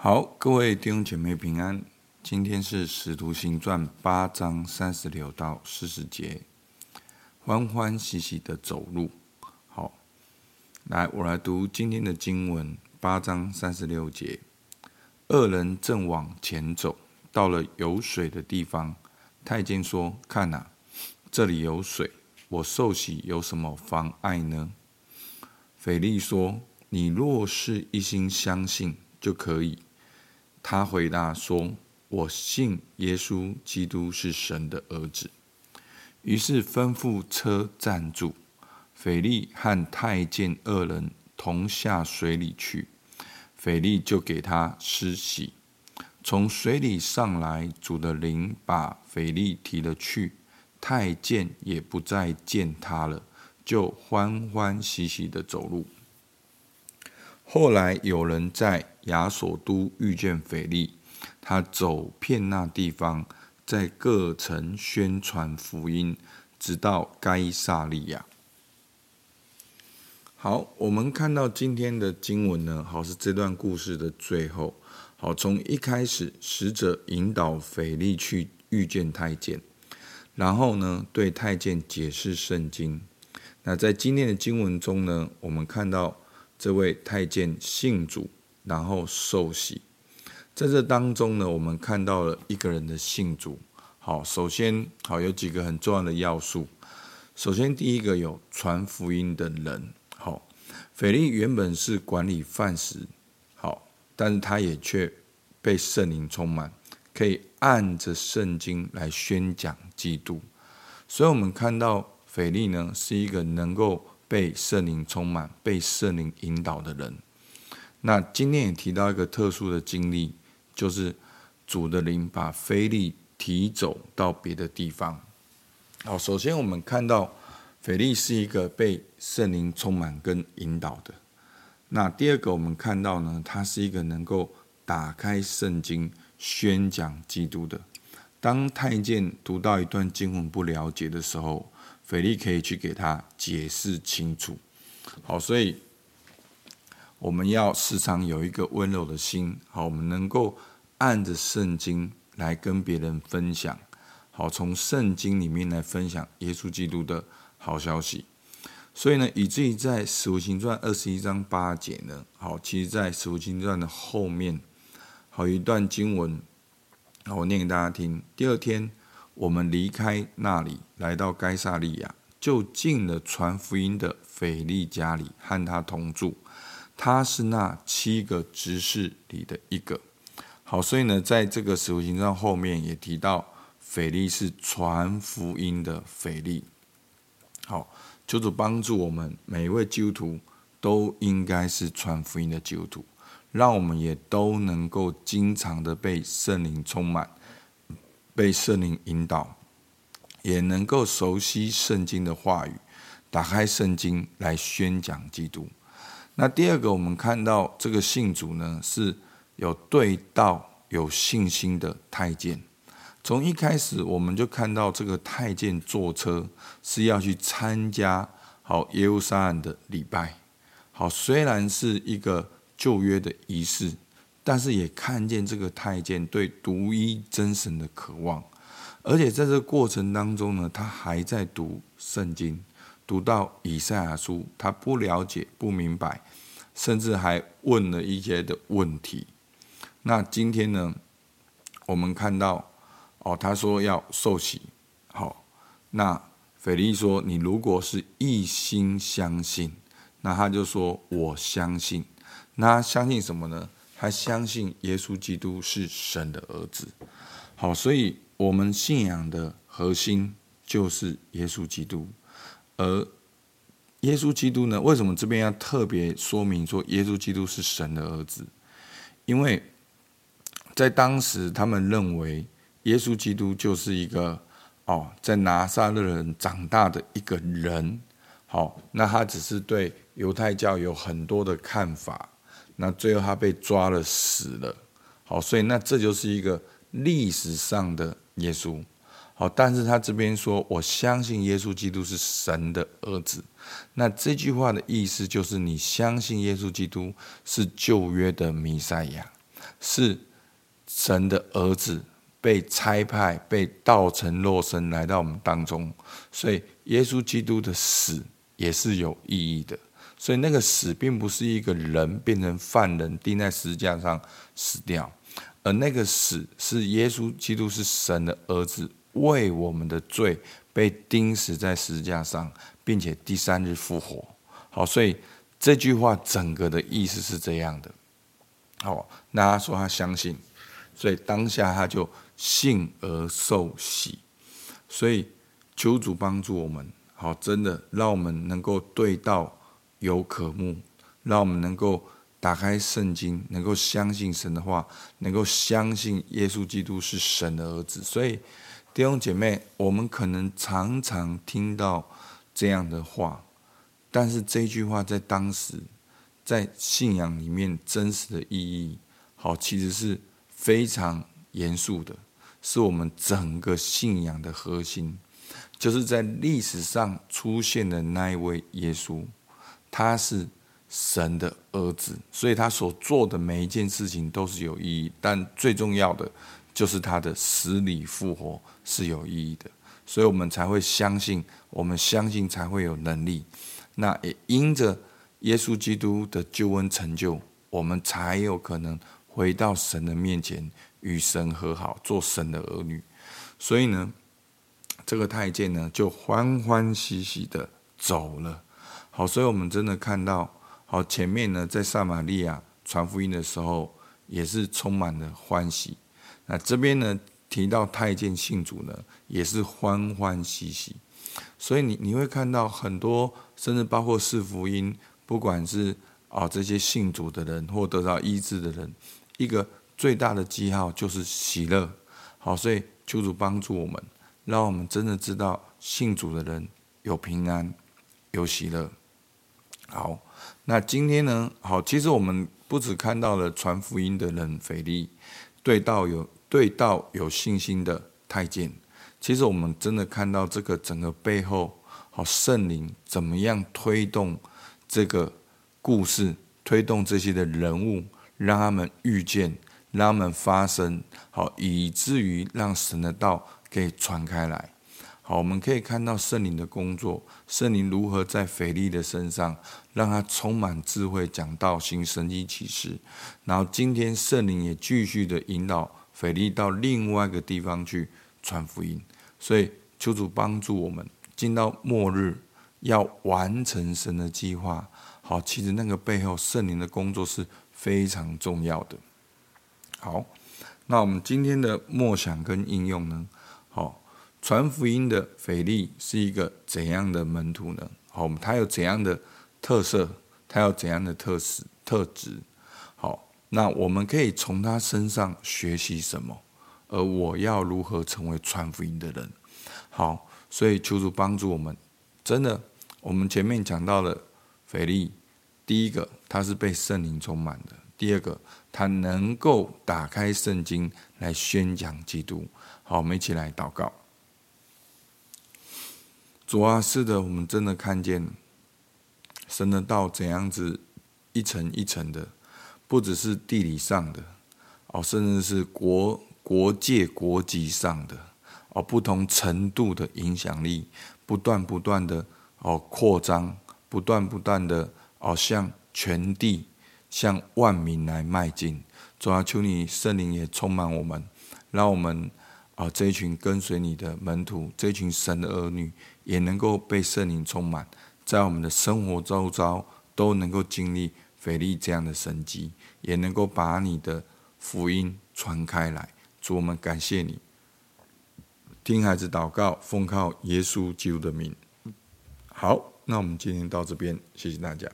好，各位弟兄姐妹平安。今天是《使徒行传》八章三十六到四十节，欢欢喜喜的走路。好，来，我来读今天的经文，八章三十六节。二人正往前走，到了有水的地方，太监说：“看呐，这里有水，我受洗有什么妨碍呢？”腓力说：“你若是一心相信，就可以。”他回答说：“我信耶稣基督是神的儿子。”于是吩咐车站住，腓力和太监二人同下水里去，腓力就给他施洗。从水里上来，主的灵把腓力提了去，太监也不再见他了，就欢欢喜喜的走路。后来有人在亚索都遇见腓力，他走遍那地方，在各城宣传福音，直到该撒利亚。好，我们看到今天的经文呢，好，是这段故事的最后。好，从一开始，使者引导腓力去遇见太监，然后呢，对太监解释圣经。那在今天的经文中呢，我们看到。这位太监信主，然后受洗。在这当中呢，我们看到了一个人的信主。好，首先好有几个很重要的要素。首先，第一个有传福音的人。好，腓力原本是管理饭食，好，但是他也却被圣灵充满，可以按着圣经来宣讲基督。所以，我们看到腓力呢，是一个能够。被圣灵充满、被圣灵引导的人。那今天也提到一个特殊的经历，就是主的灵把腓力提走到别的地方。好，首先我们看到腓力是一个被圣灵充满跟引导的。那第二个，我们看到呢，他是一个能够打开圣经宣讲基督的。当太监读到一段经文不了解的时候，腓力可以去给他解释清楚，好，所以我们要时常有一个温柔的心，好，我们能够按着圣经来跟别人分享，好，从圣经里面来分享耶稣基督的好消息。所以呢，以至于在使徒行传二十一章八节呢，好，其实在使徒行传的后面，好一段经文，我念给大家听。第二天。我们离开那里，来到该撒利亚，就进了传福音的腓利家里，和他同住。他是那七个执事里的一个。好，所以呢，在这个使徒行传后面也提到，腓利是传福音的腓利。好，求主帮助我们每一位基督徒，都应该是传福音的基督徒，让我们也都能够经常的被圣灵充满。被圣灵引导，也能够熟悉圣经的话语，打开圣经来宣讲基督。那第二个，我们看到这个信主呢，是有对道、有信心的太监。从一开始，我们就看到这个太监坐车是要去参加好耶路撒冷的礼拜。好，虽然是一个旧约的仪式。但是也看见这个太监对独一真神的渴望，而且在这过程当中呢，他还在读圣经，读到以赛亚书，他不了解、不明白，甚至还问了一些的问题。那今天呢，我们看到哦，他说要受洗，好，那腓力说，你如果是一心相信，那他就说我相信，那他相信什么呢？他相信耶稣基督是神的儿子，好，所以我们信仰的核心就是耶稣基督。而耶稣基督呢，为什么这边要特别说明说耶稣基督是神的儿子？因为在当时他们认为耶稣基督就是一个哦，在拿撒勒人长大的一个人。好，那他只是对犹太教有很多的看法。那最后他被抓了，死了。好，所以那这就是一个历史上的耶稣。好，但是他这边说，我相信耶稣基督是神的儿子。那这句话的意思就是，你相信耶稣基督是旧约的弥赛亚。是神的儿子被差派、被道成肉身来到我们当中，所以耶稣基督的死也是有意义的。所以那个死并不是一个人变成犯人钉在十字架上死掉，而那个死是耶稣基督是神的儿子，为我们的罪被钉死在十字架上，并且第三日复活。好，所以这句话整个的意思是这样的。好，那他说他相信，所以当下他就信而受喜。所以求主帮助我们，好，真的让我们能够对道。有渴慕，让我们能够打开圣经，能够相信神的话，能够相信耶稣基督是神的儿子。所以弟兄姐妹，我们可能常常听到这样的话，但是这句话在当时在信仰里面真实的意义，好，其实是非常严肃的，是我们整个信仰的核心，就是在历史上出现的那一位耶稣。他是神的儿子，所以他所做的每一件事情都是有意义。但最重要的就是他的死里复活是有意义的，所以我们才会相信，我们相信才会有能力。那也因着耶稣基督的救恩成就，我们才有可能回到神的面前，与神和好，做神的儿女。所以呢，这个太监呢就欢欢喜喜的走了。好，所以我们真的看到，好，前面呢，在撒玛利亚传福音的时候，也是充满了欢喜。那这边呢，提到太监信主呢，也是欢欢喜喜。所以你你会看到很多，甚至包括四福音，不管是啊这些信主的人或得到医治的人，一个最大的记号就是喜乐。好，所以求主帮助我们，让我们真的知道信主的人有平安，有喜乐。好，那今天呢？好，其实我们不只看到了传福音的人腓利，对道有对道有信心的太监，其实我们真的看到这个整个背后，好圣灵怎么样推动这个故事，推动这些的人物，让他们遇见，让他们发生，好，以至于让神的道可以传开来。好，我们可以看到圣灵的工作，圣灵如何在腓利的身上，让他充满智慧，讲道行神迹启示。然后今天圣灵也继续的引导腓利到另外一个地方去传福音。所以求主帮助我们，进到末日要完成神的计划。好，其实那个背后圣灵的工作是非常重要的。好，那我们今天的默想跟应用呢？好。传福音的腓利是一个怎样的门徒呢？好，他有怎样的特色？他有怎样的特质？特质？好，那我们可以从他身上学习什么？而我要如何成为传福音的人？好，所以求主帮助我们。真的，我们前面讲到了腓利，第一个他是被圣灵充满的；第二个，他能够打开圣经来宣讲基督。好，我们一起来祷告。主啊，是的，我们真的看见神的道怎样子一层一层的，不只是地理上的哦，甚至是国国界国籍上的哦，不同程度的影响力，不断不断的哦扩张，不断不断的哦向全地向万民来迈进。主啊，求你圣灵也充满我们，让我们啊这一群跟随你的门徒，这一群神的儿女。也能够被圣灵充满，在我们的生活周遭都能够经历腓力这样的神迹，也能够把你的福音传开来。主，我们感谢你，听孩子祷告，奉靠耶稣基督的名。好，那我们今天到这边，谢谢大家。